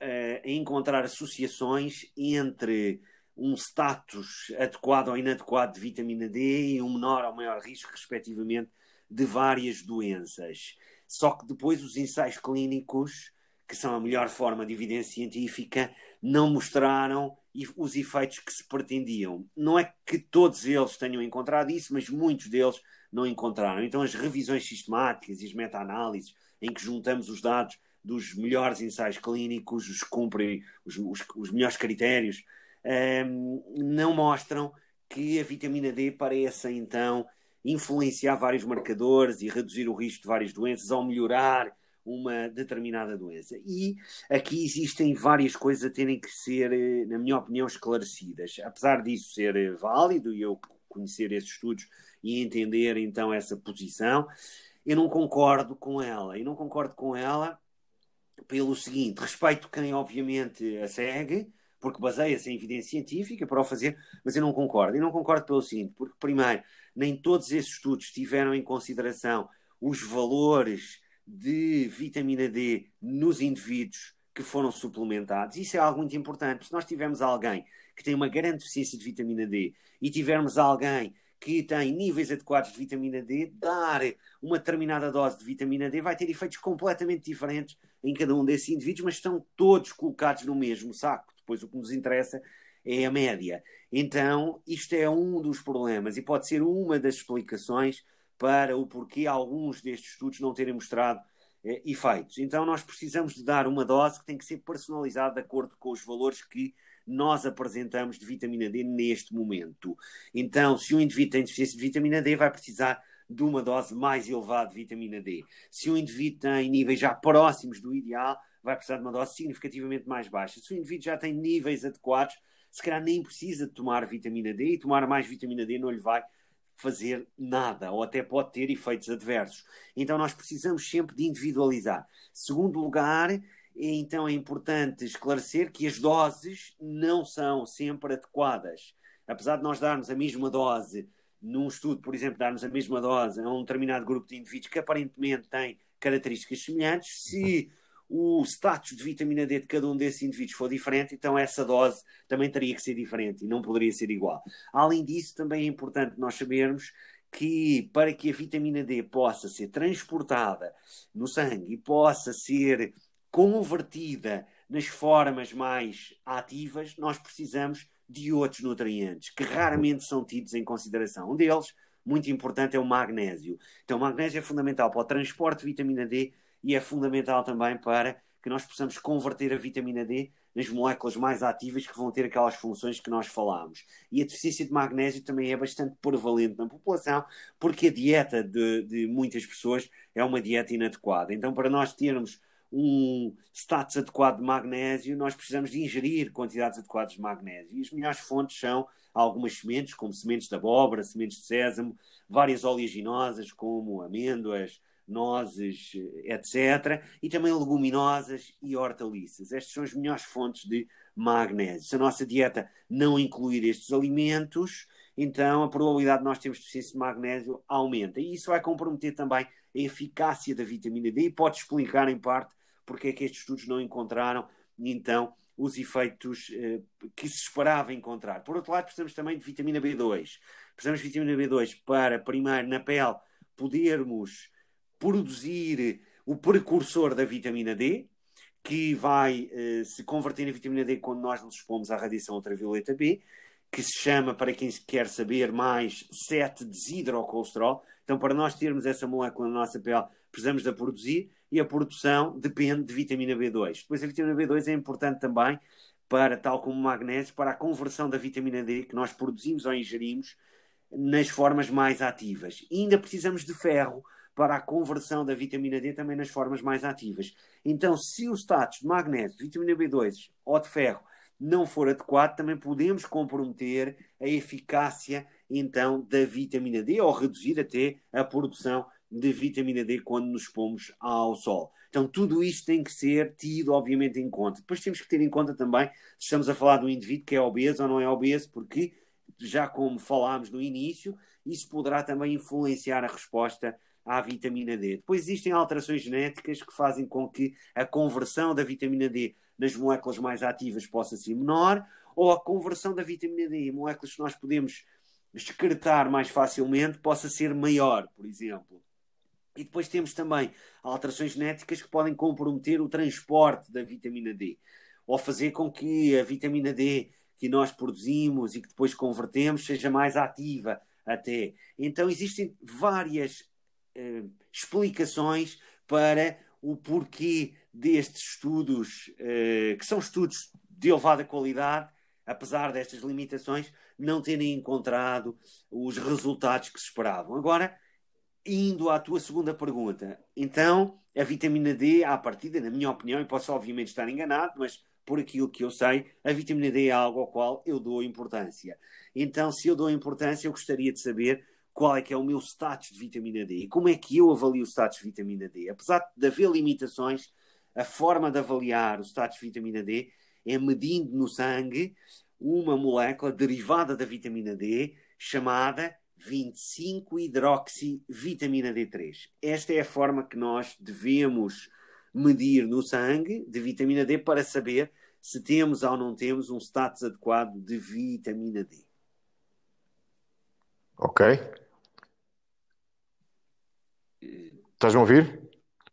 B: a encontrar associações entre um status adequado ou inadequado de vitamina D e um menor ou maior risco, respectivamente, de várias doenças. Só que depois os ensaios clínicos, que são a melhor forma de evidência científica, não mostraram os efeitos que se pretendiam. Não é que todos eles tenham encontrado isso, mas muitos deles não encontraram. Então, as revisões sistemáticas e as meta-análises, em que juntamos os dados dos melhores ensaios clínicos, os cumprem os, os, os melhores critérios, um, não mostram que a vitamina D parece então influenciar vários marcadores e reduzir o risco de várias doenças ou melhorar uma determinada doença. E aqui existem várias coisas a terem que ser, eh, na minha opinião, esclarecidas. Apesar disso ser eh, válido e eu conhecer esses estudos e entender então essa posição, eu não concordo com ela. E não concordo com ela pelo seguinte: respeito quem, obviamente, a segue, porque baseia-se em evidência científica para o fazer, mas eu não concordo. E não concordo pelo seguinte: porque, primeiro, nem todos esses estudos tiveram em consideração os valores de vitamina D nos indivíduos que foram suplementados. Isso é algo muito importante. Se nós tivermos alguém que tem uma grande deficiência de vitamina D e tivermos alguém que tem níveis adequados de vitamina D, dar uma determinada dose de vitamina D vai ter efeitos completamente diferentes em cada um desses indivíduos, mas estão todos colocados no mesmo saco. Depois o que nos interessa é a média. Então, isto é um dos problemas e pode ser uma das explicações para o porquê alguns destes estudos não terem mostrado eh, efeitos. Então, nós precisamos de dar uma dose que tem que ser personalizada de acordo com os valores que nós apresentamos de vitamina D neste momento. Então, se um indivíduo tem deficiência de vitamina D, vai precisar de uma dose mais elevada de vitamina D. Se um indivíduo tem níveis já próximos do ideal, vai precisar de uma dose significativamente mais baixa. Se o indivíduo já tem níveis adequados, se calhar nem precisa de tomar vitamina D e tomar mais vitamina D não lhe vai fazer nada ou até pode ter efeitos adversos. Então nós precisamos sempre de individualizar. Segundo lugar, então é importante esclarecer que as doses não são sempre adequadas. Apesar de nós darmos a mesma dose, num estudo, por exemplo, darmos a mesma dose a um determinado grupo de indivíduos que aparentemente têm características semelhantes, se o status de vitamina D de cada um desses indivíduos for diferente, então essa dose também teria que ser diferente e não poderia ser igual. Além disso, também é importante nós sabermos que para que a vitamina D possa ser transportada no sangue e possa ser convertida nas formas mais ativas, nós precisamos de outros nutrientes que raramente são tidos em consideração. Um deles, muito importante, é o magnésio. Então, o magnésio é fundamental para o transporte de vitamina D e é fundamental também para que nós possamos converter a vitamina D nas moléculas mais ativas que vão ter aquelas funções que nós falámos. E a deficiência de magnésio também é bastante prevalente na população, porque a dieta de, de muitas pessoas é uma dieta inadequada. Então, para nós termos um status adequado de magnésio, nós precisamos de ingerir quantidades adequadas de magnésio. E as melhores fontes são algumas sementes, como sementes de abóbora, sementes de sésamo, várias oleaginosas, como amêndoas, nozes, etc. E também leguminosas e hortaliças. Estas são as melhores fontes de magnésio. Se a nossa dieta não incluir estes alimentos, então a probabilidade de nós termos deficiência de magnésio aumenta. E isso vai comprometer também a eficácia da vitamina D e pode explicar, em parte, porque é que estes estudos não encontraram, então, os efeitos eh, que se esperava encontrar. Por outro lado, precisamos também de vitamina B2. Precisamos de vitamina B2 para, primeiro, na pele, podermos produzir o precursor da vitamina D, que vai eh, se converter em vitamina D quando nós nos expomos à radiação ultravioleta B, que se chama, para quem quer saber mais, 7-desidrocolesterol. Então, para nós termos essa molécula na nossa pele, precisamos da produzir e a produção depende de vitamina B2. Depois a vitamina B2 é importante também para, tal como o magnésio, para a conversão da vitamina D que nós produzimos ou ingerimos nas formas mais ativas. E ainda precisamos de ferro para a conversão da vitamina D também nas formas mais ativas. Então, se o status de magnésio, vitamina B2 ou de ferro não for adequado, também podemos comprometer a eficácia então da vitamina D ou reduzir até a produção de vitamina D quando nos expomos ao sol. Então, tudo isto tem que ser tido, obviamente, em conta. Depois temos que ter em conta também se estamos a falar de um indivíduo que é obeso ou não é obeso, porque, já como falámos no início, isso poderá também influenciar a resposta à vitamina D. Depois existem alterações genéticas que fazem com que a conversão da vitamina D nas moléculas mais ativas possa ser menor, ou a conversão da vitamina D em moléculas que nós podemos excretar mais facilmente possa ser maior, por exemplo. E depois temos também alterações genéticas que podem comprometer o transporte da vitamina D, ou fazer com que a vitamina D que nós produzimos e que depois convertemos seja mais ativa até. Então existem várias eh, explicações para o porquê destes estudos, uh, que são estudos de elevada qualidade, apesar destas limitações, não terem encontrado os resultados que se esperavam. Agora, indo à tua segunda pergunta, então a vitamina D, à partida, na minha opinião, e posso obviamente estar enganado, mas por aquilo que eu sei, a vitamina D é algo ao qual eu dou importância. Então, se eu dou importância, eu gostaria de saber qual é que é o meu status de vitamina D e como é que eu avalio o status de vitamina D. Apesar de haver limitações, a forma de avaliar o status de vitamina D é medindo no sangue uma molécula derivada da vitamina D chamada 25-hidroxivitamina D3. Esta é a forma que nós devemos medir no sangue de vitamina D para saber se temos ou não temos um status adequado de vitamina D.
A: Ok. Estás-me a ouvir?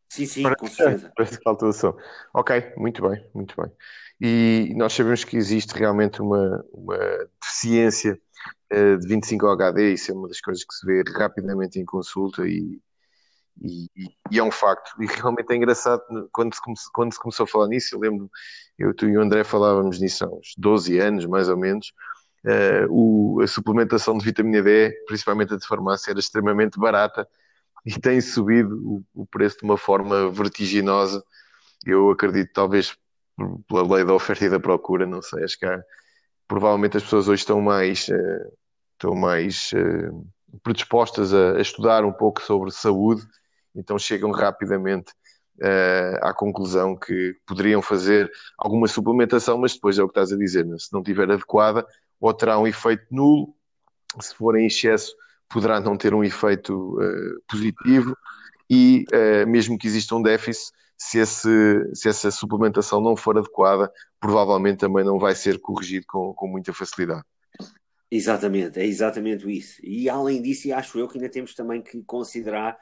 B: Sim, sim, parece, com certeza.
A: Parece que falta o som. Ok, muito bem, muito bem. E nós sabemos que existe realmente uma, uma deficiência uh, de 25-HD, isso é uma das coisas que se vê rapidamente em consulta e, e, e, é um facto. E realmente é engraçado quando se, come, quando se começou a falar nisso. Eu lembro, eu tu e o André falávamos nisso há uns 12 anos, mais ou menos. Uh, o, a suplementação de vitamina D, principalmente a de farmácia, era extremamente barata e tem subido o, o preço de uma forma vertiginosa. Eu acredito, talvez pela lei da oferta e da procura, não sei, acho que há, provavelmente as pessoas hoje estão mais, uh, estão mais uh, predispostas a, a, estudar um pouco sobre saúde, então chegam rapidamente uh, à conclusão que poderiam fazer alguma suplementação, mas depois é o que estás a dizer, né? se não tiver adequada, ou terá um efeito nulo, se for em excesso, poderá não ter um efeito positivo, e mesmo que exista um déficit, se, esse, se essa suplementação não for adequada, provavelmente também não vai ser corrigido com, com muita facilidade.
B: Exatamente, é exatamente isso. E além disso, acho eu que ainda temos também que considerar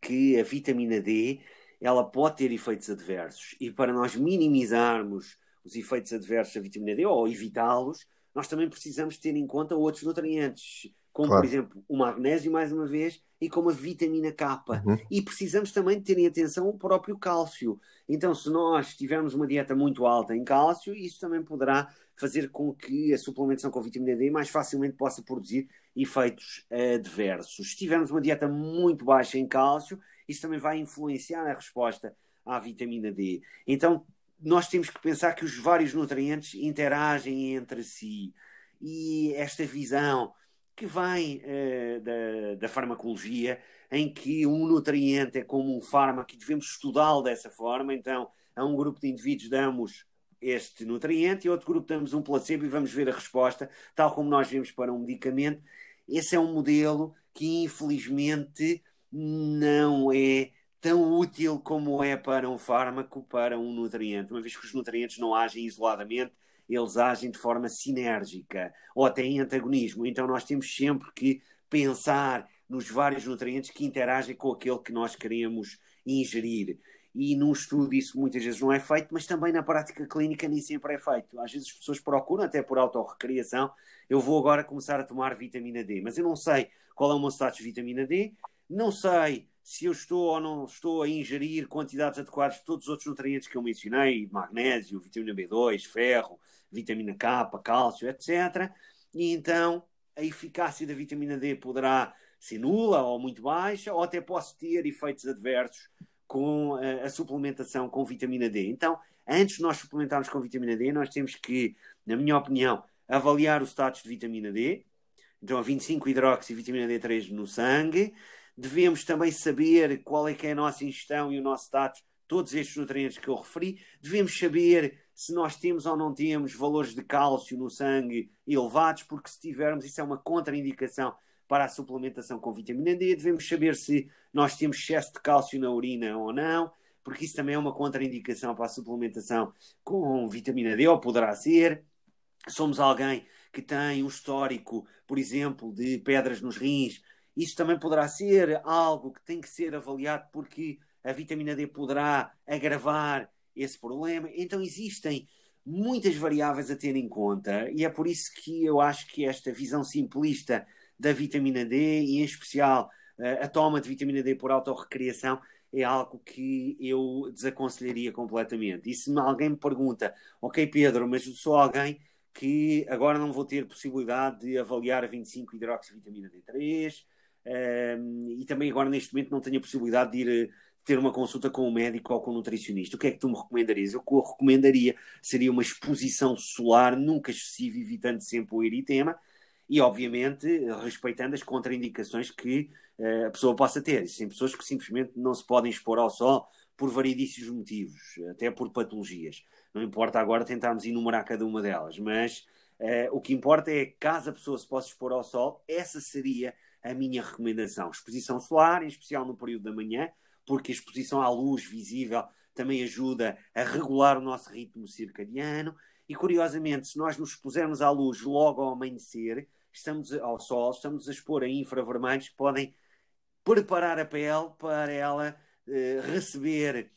B: que a vitamina D ela pode ter efeitos adversos e para nós minimizarmos os efeitos adversos da vitamina D ou evitá-los, nós também precisamos ter em conta outros nutrientes como claro. por exemplo o magnésio, mais uma vez, e como a vitamina K. Uhum. E precisamos também de ter em atenção o próprio cálcio. Então, se nós tivermos uma dieta muito alta em cálcio, isso também poderá fazer com que a suplementação com vitamina D mais facilmente possa produzir efeitos adversos. Se tivermos uma dieta muito baixa em cálcio, isso também vai influenciar a resposta à vitamina D. Então, nós temos que pensar que os vários nutrientes interagem entre si. E esta visão que vem uh, da, da, farmacologia, em que um nutriente é como um fármaco e devemos estudá-lo dessa forma. Então, a um grupo de indivíduos damos este nutriente e a outro grupo damos um placebo e vamos ver a resposta, tal como nós vemos para um medicamento. Esse é um modelo que, infelizmente, não é tão útil como é para um fármaco, para um nutriente, uma vez que os nutrientes não agem isoladamente eles agem de forma sinérgica ou até em antagonismo. Então nós temos sempre que pensar nos vários nutrientes que interagem com aquele que nós queremos ingerir. E num estudo isso muitas vezes não é feito, mas também na prática clínica nem sempre é feito. Às vezes as pessoas procuram, até por autorrecriação, eu vou agora começar a tomar vitamina D, mas eu não sei qual é o meu status de vitamina D, não sei se eu estou ou não estou a ingerir quantidades adequadas de todos os outros nutrientes que eu mencionei, magnésio, vitamina B2, ferro, vitamina K, cálcio, etc. E então a eficácia da vitamina D poderá ser nula ou muito baixa, ou até posso ter efeitos adversos com a, a suplementação com vitamina D. Então, antes de nós suplementarmos com vitamina D, nós temos que, na minha opinião, avaliar o status de vitamina D. Então, a 25-hidroxi vitamina D3 no sangue. Devemos também saber qual é que é a nossa ingestão e o nosso status, todos estes nutrientes que eu referi. Devemos saber se nós temos ou não temos valores de cálcio no sangue elevados, porque se tivermos, isso é uma contraindicação para a suplementação com vitamina D. Devemos saber se nós temos excesso de cálcio na urina ou não, porque isso também é uma contraindicação para a suplementação com vitamina D, ou poderá ser. Somos alguém que tem um histórico, por exemplo, de pedras nos rins, isso também poderá ser algo que tem que ser avaliado porque a vitamina D poderá agravar esse problema. Então existem muitas variáveis a ter em conta e é por isso que eu acho que esta visão simplista da vitamina D e em especial eh, a toma de vitamina D por autorrecriação é algo que eu desaconselharia completamente. E se alguém me pergunta, ok, Pedro, mas sou alguém que agora não vou ter possibilidade de avaliar a 25 hidroxivitamina D3 um, ehm, e também agora neste momento não tenho a possibilidade de ir ter uma consulta com um médico ou com um nutricionista. O que é que tu me recomendarias? Que eu recomendaria seria uma exposição solar nunca excessiva, evitando sempre o eritema e, obviamente, respeitando as contraindicações que uh, a pessoa possa ter. Existem pessoas que simplesmente não se podem expor ao sol por variedíssimos motivos, até por patologias. Não importa agora tentarmos enumerar cada uma delas, mas uh, o que importa é, caso a pessoa se possa expor ao sol, essa seria minha recomendação. Exposição solar, em especial no período da manhã, porque a exposição à luz visível também ajuda a regular o nosso ritmo circadiano. E curiosamente, se nós nos expusermos à luz logo ao amanhecer, estamos ao sol, estamos a expor a infravermelhos que podem preparar a pele para ela eh, receber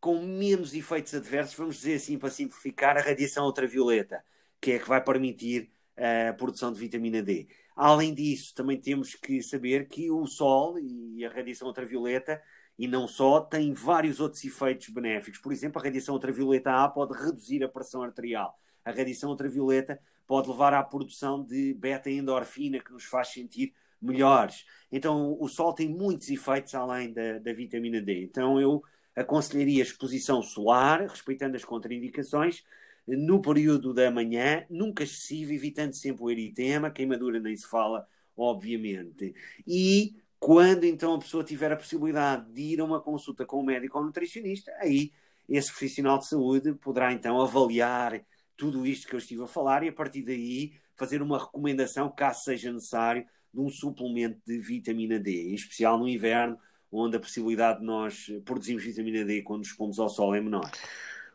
B: com menos efeitos adversos, vamos dizer assim, para simplificar, a radiação ultravioleta, que é que vai permitir a produção de vitamina D. Além disso, também temos que saber que o sol e a radiação ultravioleta e não só, tem vários outros efeitos benéficos. Por exemplo, a radiação ultravioleta A pode reduzir a pressão arterial. A radiação ultravioleta pode levar à produção de beta-endorfina, que nos faz sentir melhores. Então, o sol tem muitos efeitos além da, da vitamina D. Então, eu aconselharia exposição solar, respeitando as contraindicações, no período da manhã, nunca excessivo, evitando sempre o eritema, queimadura nem se fala, obviamente. E quando então a pessoa tiver a possibilidade de ir a uma consulta com um médico ou um nutricionista, aí esse profissional de saúde poderá então avaliar tudo isto que eu estive a falar e a partir daí fazer uma recomendação, caso seja necessário, de um suplemento de vitamina D, em especial no inverno, onde a possibilidade de nós produzirmos vitamina D quando nos pomos ao sol é menor.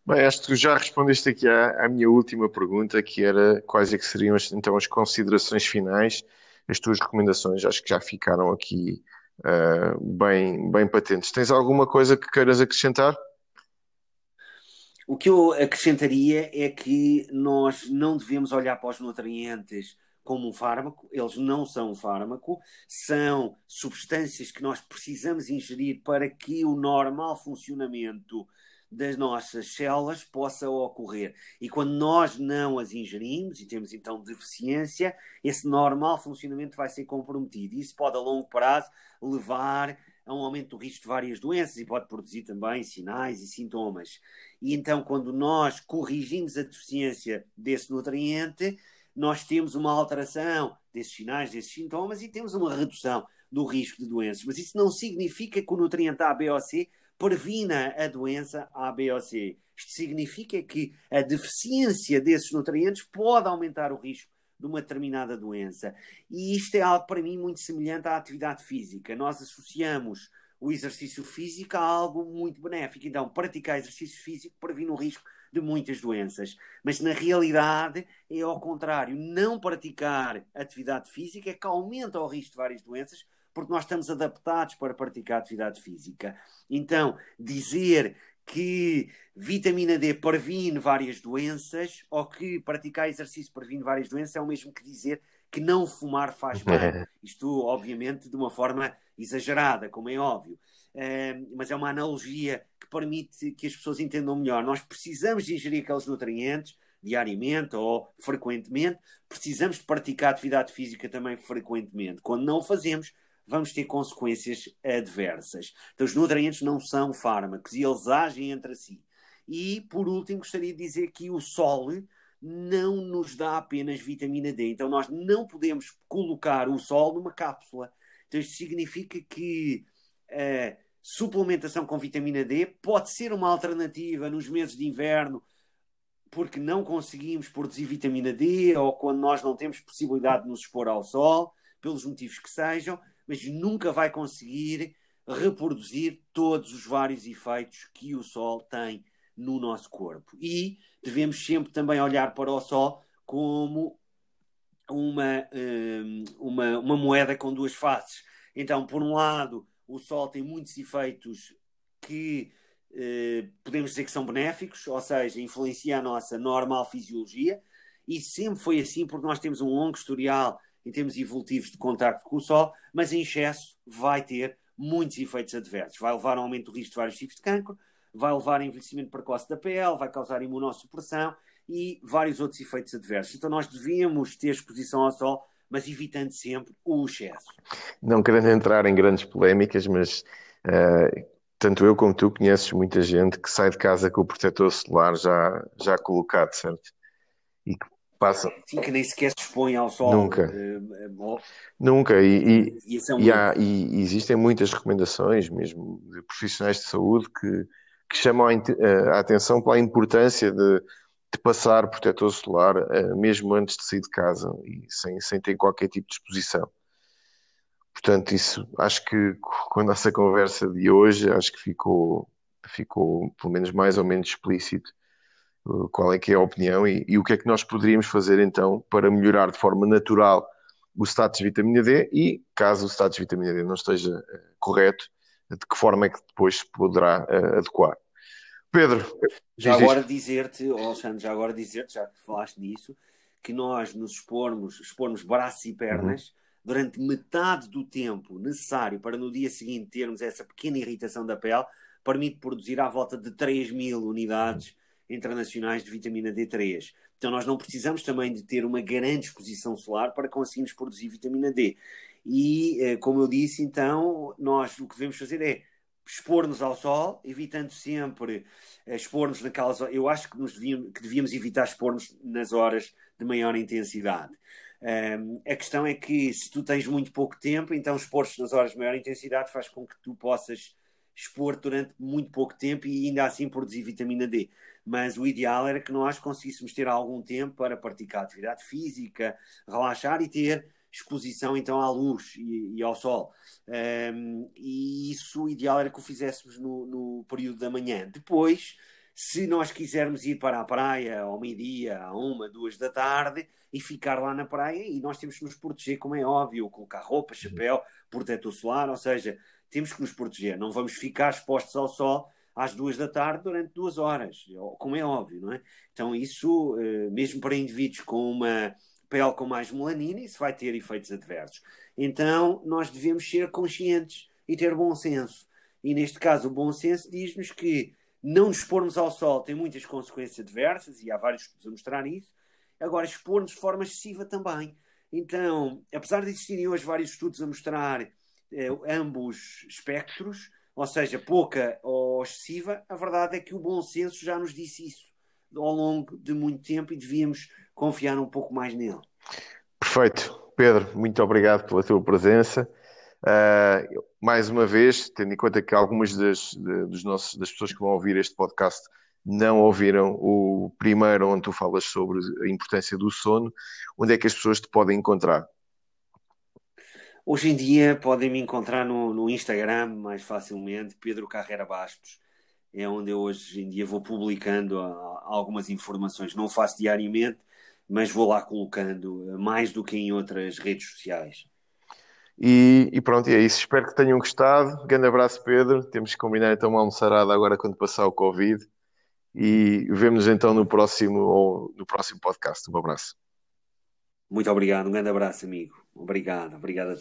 C: Bem, acho já respondeste aqui à, à minha última pergunta, que era quais é que seriam então as considerações finais as tuas recomendações acho que já ficaram aqui uh, bem, bem patentes. Tens alguma coisa que queiras acrescentar?
B: O que eu acrescentaria é que nós não devemos olhar para os nutrientes como um fármaco, eles não são um fármaco, são substâncias que nós precisamos ingerir para que o normal funcionamento das nossas células possa ocorrer. E quando nós não as ingerimos e temos então deficiência, esse normal funcionamento vai ser comprometido. Isso pode a longo prazo levar a um aumento do risco de várias doenças e pode produzir também sinais e sintomas. E então, quando nós corrigimos a deficiência desse nutriente, nós temos uma alteração desses sinais, desses sintomas e temos uma redução do risco de doenças. Mas isso não significa que o nutriente A, B ou C previna a doença A, B ou C. Isto significa que a deficiência desses nutrientes pode aumentar o risco de uma determinada doença. E isto é algo para mim muito semelhante à atividade física. Nós associamos o exercício físico a algo muito benéfico. Então, praticar exercício físico previne o risco de muitas doenças. Mas na realidade é ao contrário. Não praticar atividade física é que aumenta o risco de várias doenças, porque nós estamos adaptados para praticar atividade física. Então, dizer que vitamina D previne várias doenças ou que praticar exercício previne várias doenças é o mesmo que dizer que não fumar faz bem. Isto, obviamente, de uma forma exagerada, como é óbvio. Uh, mas é uma analogia que permite que as pessoas entendam melhor. Nós precisamos de ingerir aqueles nutrientes diariamente ou frequentemente, precisamos de praticar atividade física também frequentemente. Quando não o fazemos, vamos ter consequências adversas. Então, os nutrientes não são fármacos e eles agem entre si. E, por último, gostaria de dizer que o sol não nos dá apenas vitamina D. Então, nós não podemos colocar o sol numa cápsula. Então, isto significa que a suplementação com vitamina D pode ser uma alternativa nos meses de inverno porque não conseguimos produzir vitamina D ou quando nós não temos possibilidade de nos expor ao sol, pelos motivos que sejam, mas nunca vai conseguir reproduzir todos os vários efeitos que o Sol tem no nosso corpo. E devemos sempre também olhar para o Sol como uma, hum, uma, uma moeda com duas faces. Então, por um lado, o Sol tem muitos efeitos que eh, podemos dizer que são benéficos, ou seja, influencia a nossa normal fisiologia, e sempre foi assim porque nós temos um longo historial em termos evolutivos de contacto com o Sol, mas em excesso vai ter muitos efeitos adversos. Vai levar ao aumento do risco de vários tipos de cancro, vai levar a envelhecimento precoce da pele, vai causar imunossupressão e vários outros efeitos adversos. Então nós devíamos ter exposição ao sol, mas evitando sempre o excesso.
A: Não querendo entrar em grandes polémicas, mas uh, tanto eu como tu conheces muita gente que sai de casa com o protetor solar já, já colocado, certo?
B: E que passa. Sim, que nem sequer se expõe ao sol.
A: Nunca. Uh, Nunca. E, e, e, é um e, há, e, existem muitas recomendações, mesmo de profissionais de saúde, que, que chamam a, eh, a atenção pela importância de, de passar protetor solar uh, mesmo antes de sair de casa e sem, sem ter qualquer tipo de exposição. Portanto, isso acho que com a nossa conversa de hoje, acho que ficou, ficou pelo menos mais ou menos explícito qual é que é a opinião e, e, o que é que nós poderíamos fazer então para melhorar de forma natural o status de vitamina D e, caso o status de vitamina D não esteja uh, correto, de que forma é que depois se poderá uh, adequar. Pedro.
B: Já agora dizer-te, oh, Alexandre, já agora dizer-te, já que falaste nisso, que nós nos expormos, expormos braços e pernas. Uhum durante metade do tempo necessário para no dia seguinte termos essa pequena irritação da pele, permite produzir à volta de 3 mil unidades internacionais de vitamina D3. Então nós não precisamos também de ter uma grande exposição solar para conseguirmos produzir vitamina D. E, eh, como eu disse, então, nós o que devemos fazer é expor-nos ao sol, evitando sempre eh, expor-nos naquelas Eu acho que, nos devíamos, que devíamos evitar expor-nos nas horas de maior intensidade. Um, a questão é que se tu tens muito pouco tempo, então expor-te nas horas de maior intensidade faz com que tu possas expor durante muito pouco tempo e ainda assim produzir vitamina D. Mas o ideal era que nós conseguíssemos ter algum tempo para praticar atividade física, relaxar e ter exposição então à luz e, e ao sol. Um, e isso o ideal era que o fizéssemos no, no período da manhã. Depois, se nós quisermos ir para a praia ao meio-dia, à uma, duas da tarde, e ficar lá na praia, e nós temos que nos proteger, como é óbvio, colocar roupa, chapéu, protetor solar, ou seja, temos que nos proteger. Não vamos ficar expostos ao sol às duas da tarde durante duas horas, como é óbvio, não é? Então, isso, eh, mesmo para indivíduos com uma pele com mais melanina, isso vai ter efeitos adversos. Então, nós devemos ser conscientes e ter bom senso. E neste caso, o bom senso diz-nos que não nos expormos ao sol tem muitas consequências adversas, e há vários estudos a mostrar isso. Agora, expor-nos de forma excessiva também. Então, apesar de existirem hoje vários estudos a mostrar eh, ambos espectros, ou seja, pouca ou excessiva, a verdade é que o bom senso já nos disse isso ao longo de muito tempo e devíamos confiar um pouco mais nele.
A: Perfeito. Pedro, muito obrigado pela tua presença. Uh, mais uma vez, tendo em conta que algumas das, dos nossos, das pessoas que vão ouvir este podcast não ouviram o primeiro onde tu falas sobre a importância do sono, onde é que as pessoas te podem encontrar?
B: Hoje em dia podem me encontrar no, no Instagram mais facilmente, Pedro Carreira Bastos. É onde eu hoje em dia vou publicando algumas informações. Não faço diariamente, mas vou lá colocando mais do que em outras redes sociais.
A: E, e, pronto, e é isso. Espero que tenham gostado. Grande abraço, Pedro. Temos que combinar então uma almoçarada agora quando passar o Covid. E vemos então no próximo, ou no próximo podcast. Um abraço.
B: Muito obrigado. Um grande abraço, amigo. Obrigado. Obrigado a